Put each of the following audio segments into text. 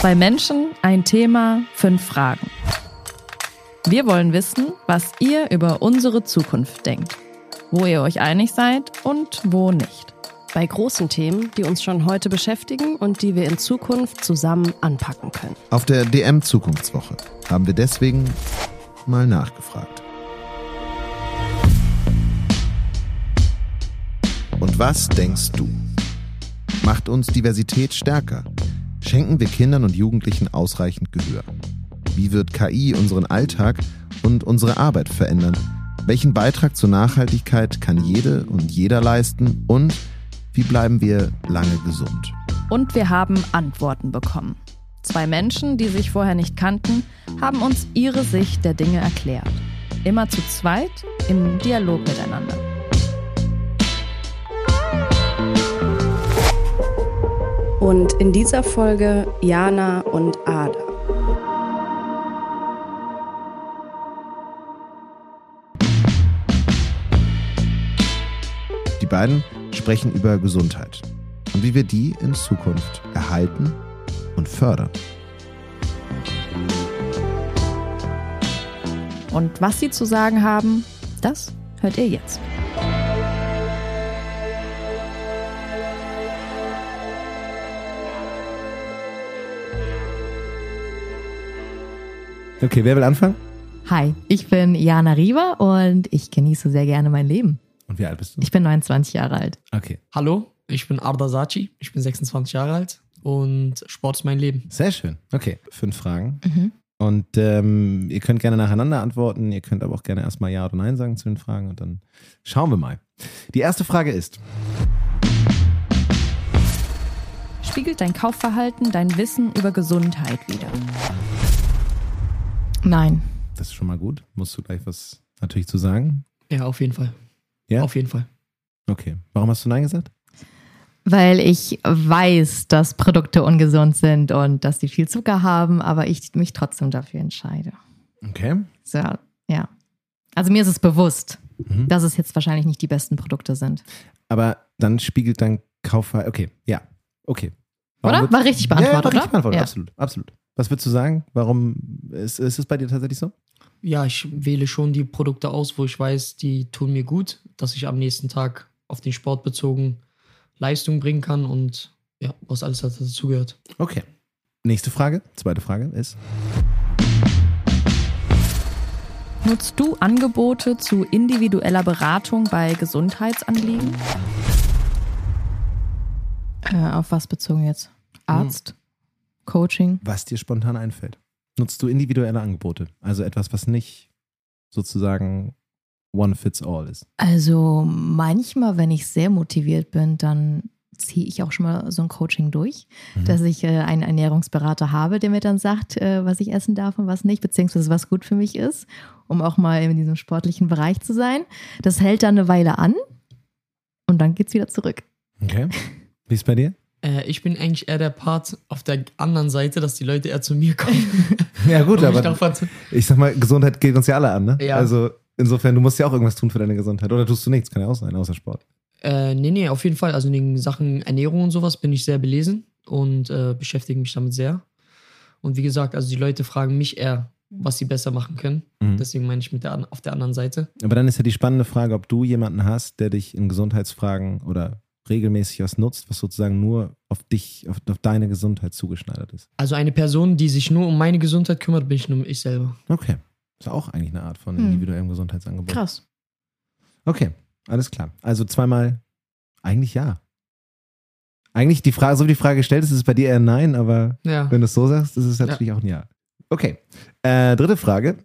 Zwei Menschen, ein Thema, fünf Fragen. Wir wollen wissen, was ihr über unsere Zukunft denkt, wo ihr euch einig seid und wo nicht. Bei großen Themen, die uns schon heute beschäftigen und die wir in Zukunft zusammen anpacken können. Auf der DM Zukunftswoche haben wir deswegen mal nachgefragt. Und was denkst du? Macht uns Diversität stärker? Schenken wir Kindern und Jugendlichen ausreichend Gehör? Wie wird KI unseren Alltag und unsere Arbeit verändern? Welchen Beitrag zur Nachhaltigkeit kann jede und jeder leisten? Und wie bleiben wir lange gesund? Und wir haben Antworten bekommen. Zwei Menschen, die sich vorher nicht kannten, haben uns ihre Sicht der Dinge erklärt. Immer zu zweit im Dialog miteinander. Und in dieser Folge Jana und Ada. Die beiden sprechen über Gesundheit und wie wir die in Zukunft erhalten und fördern. Und was sie zu sagen haben, das hört ihr jetzt. Okay, wer will anfangen? Hi, ich bin Jana Riva und ich genieße sehr gerne mein Leben. Und wie alt bist du? Ich bin 29 Jahre alt. Okay. Hallo, ich bin Arda Saci, ich bin 26 Jahre alt und Sport ist mein Leben. Sehr schön. Okay, fünf Fragen. Und ähm, ihr könnt gerne nacheinander antworten. Ihr könnt aber auch gerne erstmal Ja oder Nein sagen zu den Fragen und dann schauen wir mal. Die erste Frage ist: Spiegelt dein Kaufverhalten dein Wissen über Gesundheit wider? Nein. Das ist schon mal gut. Musst du gleich was natürlich zu sagen? Ja, auf jeden Fall. Ja? Auf jeden Fall. Okay. Warum hast du Nein gesagt? Weil ich weiß, dass Produkte ungesund sind und dass sie viel Zucker haben, aber ich mich trotzdem dafür entscheide. Okay. So, ja. Also mir ist es bewusst, Mhm. dass es jetzt wahrscheinlich nicht die besten Produkte sind. Aber dann spiegelt dein Kaufverhalten. Okay, ja. Okay. Oder? würd- War richtig beantwortet, ja, war richtig oder? beantwortet. Ja. Absolut, absolut. Was würdest du sagen? Warum ist, ist es bei dir tatsächlich so? Ja, ich wähle schon die Produkte aus, wo ich weiß, die tun mir gut, dass ich am nächsten Tag auf den Sport bezogen Leistung bringen kann und ja, was alles dazugehört. Okay. Nächste Frage, zweite Frage ist: Nutzt du Angebote zu individueller Beratung bei Gesundheitsanliegen? Äh, auf was bezogen jetzt? Arzt? Coaching? Was dir spontan einfällt? Nutzt du individuelle Angebote? Also etwas, was nicht sozusagen one fits all ist. Also manchmal, wenn ich sehr motiviert bin, dann ziehe ich auch schon mal so ein Coaching durch, Mhm. dass ich äh, einen Ernährungsberater habe, der mir dann sagt, äh, was ich essen darf und was nicht, beziehungsweise was gut für mich ist, um auch mal in diesem sportlichen Bereich zu sein. Das hält dann eine Weile an und dann geht's wieder zurück. Okay. Wie ist bei dir? Äh, ich bin eigentlich eher der Part auf der anderen Seite, dass die Leute eher zu mir kommen. Ja, gut, aber davon ich sag mal, Gesundheit geht uns ja alle an, ne? Ja. Also insofern, du musst ja auch irgendwas tun für deine Gesundheit. Oder tust du nichts? Kann ja auch sein, außer Sport. Äh, nee, nee, auf jeden Fall. Also in den Sachen Ernährung und sowas bin ich sehr belesen und äh, beschäftige mich damit sehr. Und wie gesagt, also die Leute fragen mich eher, was sie besser machen können. Mhm. Deswegen meine ich mit der, auf der anderen Seite. Aber dann ist ja die spannende Frage, ob du jemanden hast, der dich in Gesundheitsfragen oder regelmäßig was nutzt, was sozusagen nur auf dich, auf, auf deine Gesundheit zugeschneidert ist. Also eine Person, die sich nur um meine Gesundheit kümmert, bin ich nur ich selber. Okay. Ist ja auch eigentlich eine Art von Hm. individuellem Gesundheitsangebot. Krass. Okay, alles klar. Also zweimal, eigentlich ja. Eigentlich die Frage, so wie die Frage gestellt ist, ist es bei dir eher nein, aber Ja. wenn du es so sagst, ist es natürlich auch ein ja. Okay. Äh, dritte Frage,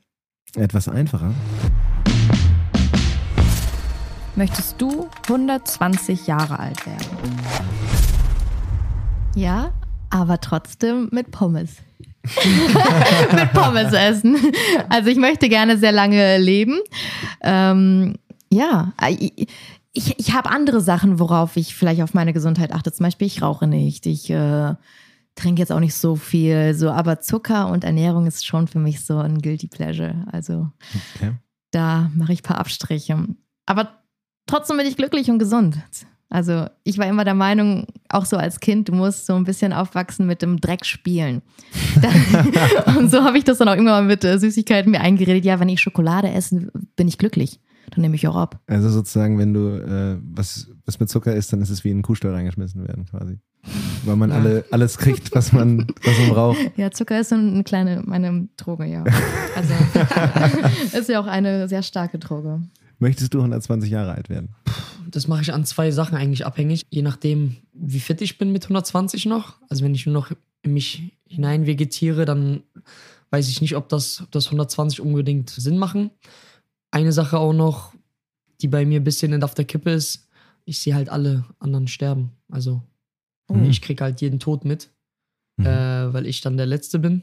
etwas einfacher. Möchtest du 120 Jahre alt werden? Ja, aber trotzdem mit Pommes. mit Pommes essen. Also ich möchte gerne sehr lange leben. Ähm, ja, ich, ich, ich habe andere Sachen, worauf ich vielleicht auf meine Gesundheit achte. Zum Beispiel, ich rauche nicht. Ich äh, trinke jetzt auch nicht so viel. So, aber Zucker und Ernährung ist schon für mich so ein guilty pleasure. Also Okay. da mache ich ein paar Abstriche. Aber trotzdem bin ich glücklich und gesund. Also ich war immer der Meinung, auch so als Kind, du musst so ein bisschen aufwachsen mit dem Dreck spielen. Und so habe ich das dann auch irgendwann mit äh, Süßigkeiten mir eingeredet. Ja, wenn ich Schokolade esse, bin ich glücklich. Dann nehme ich auch ab. Also sozusagen, wenn du äh, was, was mit Zucker isst, dann ist es wie in einen Kuhstall reingeschmissen werden quasi. Weil man alle, alles kriegt, was man, was man braucht. Ja, Zucker ist so eine kleine, meine Droge, ja. Also ist ja auch eine sehr starke Droge. Möchtest du 120 Jahre alt werden? Das mache ich an zwei Sachen eigentlich abhängig, je nachdem, wie fit ich bin mit 120 noch. Also wenn ich nur noch in mich hinein vegetiere, dann weiß ich nicht, ob das, ob das 120 unbedingt Sinn machen. Eine Sache auch noch, die bei mir ein bisschen auf der Kippe ist, ich sehe halt alle anderen sterben. Also Mhm. ich kriege halt jeden Tod mit, Mhm. äh, weil ich dann der Letzte bin.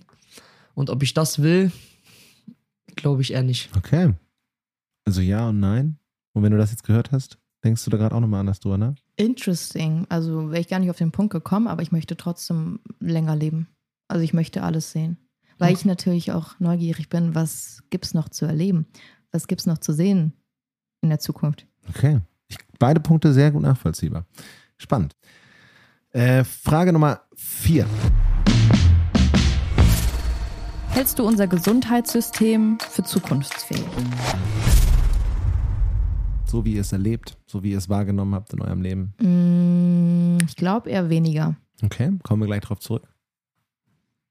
Und ob ich das will, glaube ich eher nicht. Okay. Also ja und nein. Und wenn du das jetzt gehört hast, denkst du da gerade auch nochmal anders drüber, ne? Interesting. Also wäre ich gar nicht auf den Punkt gekommen, aber ich möchte trotzdem länger leben. Also ich möchte alles sehen. Weil ich natürlich auch neugierig bin, was gibt's noch zu erleben? Was gibt's noch zu sehen in der Zukunft? Okay. Ich, beide Punkte sehr gut nachvollziehbar. Spannend. Äh, Frage Nummer vier. Hältst du unser Gesundheitssystem für zukunftsfähig? So wie ihr es erlebt, so wie ihr es wahrgenommen habt in eurem Leben. Mm, Ich glaube eher weniger. Okay, kommen wir gleich drauf zurück.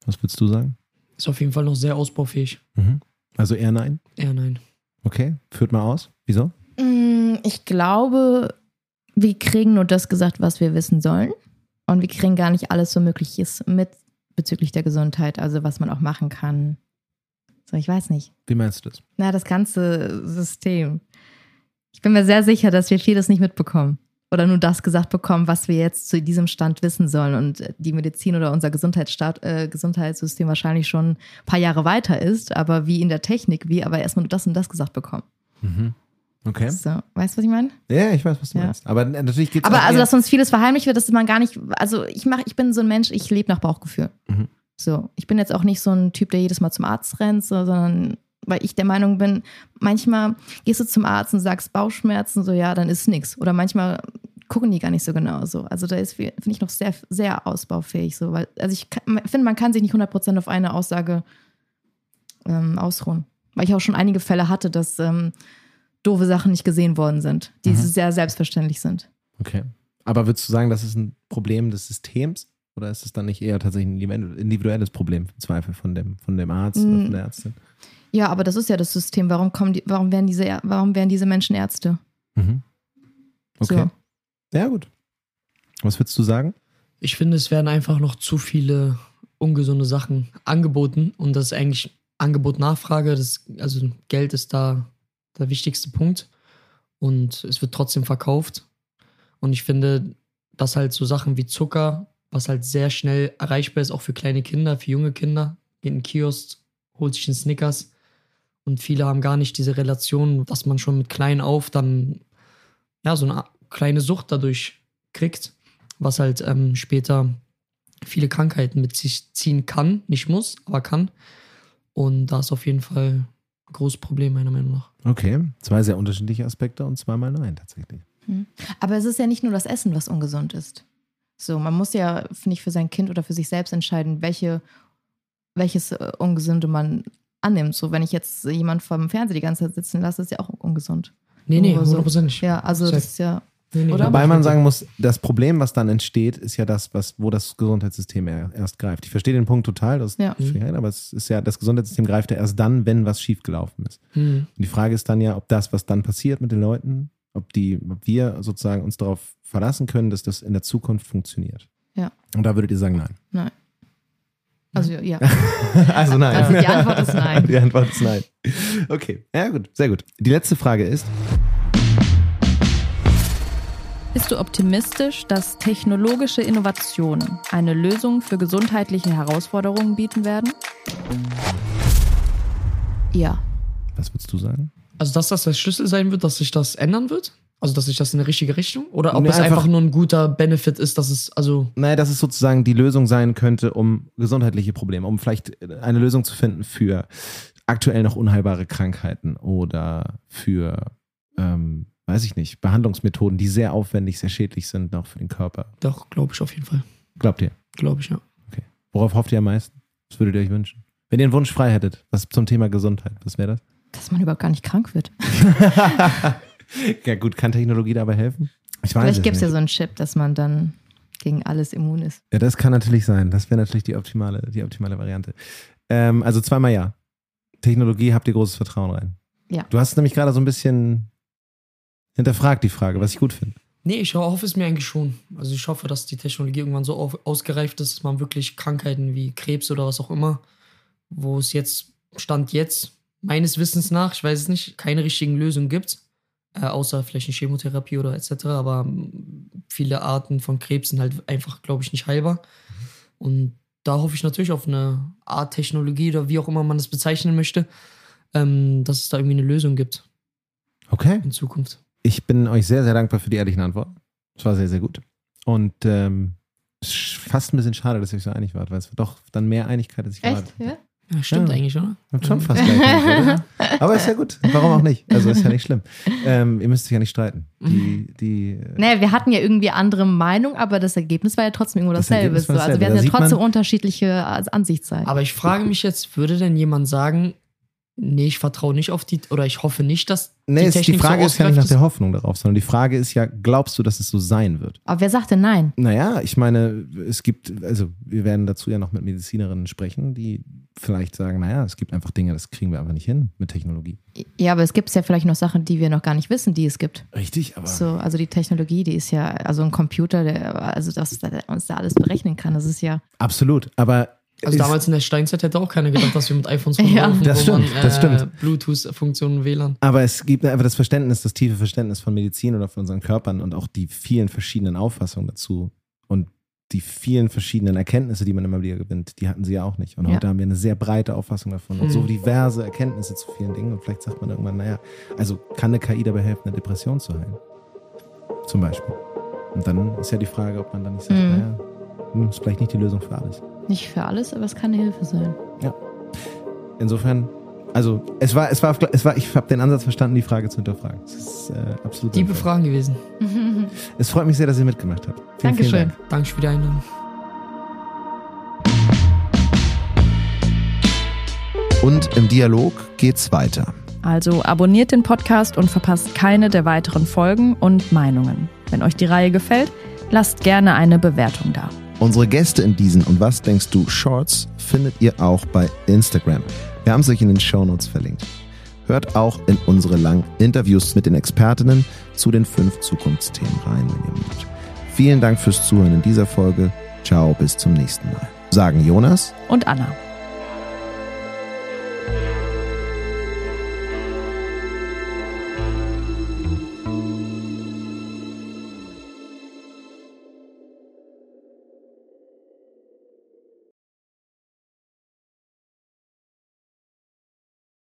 Was würdest du sagen? Ist auf jeden Fall noch sehr ausbaufähig. Mhm. Also eher nein? Eher nein. Okay, führt mal aus. Wieso? Mm, Ich glaube, wir kriegen nur das gesagt, was wir wissen sollen. Und wir kriegen gar nicht alles so Mögliches mit bezüglich der Gesundheit, also was man auch machen kann. So, ich weiß nicht. Wie meinst du das? Na, das ganze System. Ich bin mir sehr sicher, dass wir vieles nicht mitbekommen. Oder nur das gesagt bekommen, was wir jetzt zu diesem Stand wissen sollen. Und die Medizin oder unser Gesundheitsstaat, äh, Gesundheitssystem wahrscheinlich schon ein paar Jahre weiter ist, aber wie in der Technik, wie aber erstmal nur das und das gesagt bekommen. Mhm. Okay. So, weißt du, was ich meine? Ja, ich weiß, was du Ja. meinst. Aber natürlich geht es Aber also, dass uns vieles verheimlicht wird, dass man gar nicht, also ich mache, ich bin so ein Mensch, ich lebe nach Bauchgefühl. Mhm. So, ich bin jetzt auch nicht so ein Typ, der jedes Mal zum Arzt rennt, so, sondern weil ich der Meinung bin, manchmal gehst du zum Arzt und sagst Bauchschmerzen, so ja, dann ist nix. Oder manchmal gucken die gar nicht so genau so. Also da ist, finde ich, noch sehr, sehr ausbaufähig so, weil, also ich finde, man kann sich nicht 100% auf eine Aussage ähm, ausruhen. Weil ich auch schon einige Fälle hatte, dass ähm, doofe Sachen nicht gesehen worden sind, die Mhm. sehr selbstverständlich sind. Okay. Aber würdest du sagen, das ist ein Problem des Systems? Oder ist es dann nicht eher tatsächlich ein individuelles Problem im Zweifel von dem, von dem Arzt oder Mm. von der Ärztin? Ja, aber das ist ja das System. Warum kommen die, warum werden diese, warum werden diese Menschen Ärzte? Mhm. Okay. So. Ja, gut. Was würdest du sagen? Ich finde, es werden einfach noch zu viele ungesunde Sachen angeboten und das ist eigentlich Angebot-Nachfrage. Das, also Geld ist da der wichtigste Punkt und es wird trotzdem verkauft. Und ich finde, dass halt so Sachen wie Zucker, was halt sehr schnell erreichbar ist, auch für kleine Kinder, für junge Kinder, geht in den Kiosk, holt sich einen Snickers und viele haben gar nicht diese Relation, dass man schon mit klein auf dann ja so eine kleine Sucht dadurch kriegt was halt ähm, später viele Krankheiten mit sich ziehen kann, nicht muss, aber kann. Und da ist auf jeden Fall ein großes Problem, meiner Meinung nach. Okay. Zwei sehr unterschiedliche Aspekte und zweimal nein, tatsächlich. Aber es ist ja nicht nur das Essen, was ungesund ist. So, man muss ja, finde ich, für sein Kind oder für sich selbst entscheiden, welche, welches äh, Ungesunde man annimmt. So, wenn ich jetzt jemand vom Fernseher die ganze Zeit sitzen lasse, ist ja auch ungesund. Nee, nee, Nur so. hundertprozentig. Ja, also Safe. das ist ja. Nee, nee, Oder? Wobei man sagen muss, das Problem, was dann entsteht, ist ja das, was, wo das Gesundheitssystem er- erst greift. Ich verstehe den Punkt total, das Ja. ja. aber es ist ja, das Gesundheitssystem greift ja erst dann, wenn was schiefgelaufen ist. Hm. Und die Frage ist dann ja, ob das, was dann passiert mit den Leuten, ob die, ob wir sozusagen uns darauf verlassen können, dass das in der Zukunft funktioniert. Ja. Und da würdet ihr sagen, nein. Nein. Also ja. Also nein. Also die Antwort ist nein. Die Antwort ist nein. Okay, ja gut, sehr gut. Die letzte Frage ist, Bist du optimistisch, dass technologische Innovationen eine Lösung für gesundheitliche Herausforderungen bieten werden? Ja. was würdest du sagen? Also, dass das der Schlüssel sein wird, dass sich das ändern wird? Also, dass sich das in eine richtige Richtung? Oder ob Nee, es einfach, einfach- nur ein guter Benefit ist, dass es, also, Naja, dass es sozusagen die Lösung sein könnte, um gesundheitliche Probleme, um vielleicht eine Lösung zu finden für aktuell noch unheilbare Krankheiten oder für, ähm, weiß ich nicht, Behandlungsmethoden, die sehr aufwendig, sehr schädlich sind, auch für den Körper. Doch, glaube ich auf jeden Fall. Glaubt ihr? Glaube ich, ja. Worauf hofft ihr am meisten? Was würdet ihr euch wünschen? Wenn ihr einen Wunsch frei hättet, was zum Thema Gesundheit, was wäre das? Dass man überhaupt gar nicht krank wird. ja gut, kann Technologie dabei helfen? Ich weiß Vielleicht gibt es ja so einen Chip, dass man dann gegen alles immun ist. Ja, das kann natürlich sein. Das wäre natürlich die optimale, die optimale Variante. Ähm, also zweimal ja. Technologie habt ihr großes Vertrauen rein. Ja. Du hast nämlich gerade so ein bisschen hinterfragt die Frage, was ich gut finde. Nee, ich hoffe es mir eigentlich schon. Also ich hoffe, dass die Technologie irgendwann so auf, ausgereift ist, dass man wirklich Krankheiten wie Krebs oder was auch immer, wo es jetzt, Stand jetzt, meines Wissens nach, ich weiß es nicht, keine richtigen Lösungen gibt, äh, außer vielleicht eine Chemotherapie oder etc. Aber ähm, viele Arten von Krebs sind halt einfach, glaube ich, nicht heilbar. Und da hoffe ich natürlich auf eine Art Technologie oder wie auch immer man es bezeichnen möchte, ähm, dass es da irgendwie eine Lösung gibt Okay. in Zukunft. Ich bin euch sehr, sehr dankbar für die ehrlichen Antworten. Es war sehr, sehr gut. Und ähm, es ist fast ein bisschen schade, dass ihr euch so einig wart, weil es war doch dann mehr Einigkeit, als ich erwartet Ja? Ja, stimmt Ja. eigentlich, oder? Habt schon fast gleich, oder? Aber ist ja gut. Warum auch nicht? Also ist ja nicht schlimm. Ähm, ihr müsst euch ja nicht streiten. Die, die, äh, Naja, wir hatten ja irgendwie andere Meinung, aber das Ergebnis war ja trotzdem irgendwo Das dasselbe. War so. Also wir Da hatten ja trotzdem unterschiedliche Ansichtsseiten. Aber ich frage mich jetzt, würde denn jemand sagen, nee, ich vertraue nicht auf die, oder ich hoffe nicht, dass nee, die es- die Technik Frage so ist ja nicht nach der Hoffnung darauf, sondern die Frage ist ja, glaubst du, dass es so sein wird? Aber wer sagt denn nein? Naja, ich meine, es gibt, also wir werden dazu ja noch mit Medizinerinnen sprechen, die vielleicht sagen, naja, es gibt einfach Dinge, das kriegen wir einfach nicht hin mit Technologie. Ja, aber es gibt ja vielleicht noch Sachen, die wir noch gar nicht wissen, die es gibt. Richtig, aber So, also die Technologie, die ist ja, also ein Computer, der, also dass der uns da alles berechnen kann, das ist ja. absolut. Aber Also ist- damals in der Steinzeit hätte auch keiner gedacht, dass wir mit iPhones Ja. rumlaufen, Das wo stimmt, man, das stimmt. Bluetooth-Funktionen WLAN. Aber es gibt einfach das Verständnis, das tiefe Verständnis von Medizin oder von unseren Körpern und auch die vielen verschiedenen Auffassungen dazu und die vielen verschiedenen Erkenntnisse, die man immer wieder gewinnt, die hatten sie ja auch nicht. Und Ja. heute haben wir eine sehr breite Auffassung davon und Hm. so diverse Erkenntnisse zu vielen Dingen. Und vielleicht sagt man irgendwann, naja, also kann eine KI dabei helfen, eine Depression zu heilen? Zum Beispiel. Und dann ist ja die Frage, ob man dann nicht sagt, Mhm. naja, hm, ist vielleicht nicht die Lösung für alles. Nicht für alles, aber es kann eine Hilfe sein. Insofern, also es war, es war, es war ich habe den Ansatz verstanden, die Frage zu hinterfragen. Das ist äh, absolut. Liebe sinnvoll. Fragen gewesen. Es freut mich sehr, dass ihr mitgemacht habt. Vielen, Dankeschön. Vielen Dank. Danke für die Einladung. Und im Dialog geht's weiter. Also abonniert den Podcast und verpasst keine der weiteren Folgen und Meinungen. Wenn euch die Reihe gefällt, lasst gerne eine Bewertung da. Unsere Gäste in diesen und was denkst du Shorts findet ihr auch bei Instagram. Wir haben es euch in den Shownotes verlinkt. Hört auch in unsere langen Interviews mit den Expertinnen zu den fünf Zukunftsthemen rein, wenn ihr mögt. Vielen Dank fürs Zuhören in dieser Folge. Ciao, bis zum nächsten Mal. Sagen Jonas Und Anna.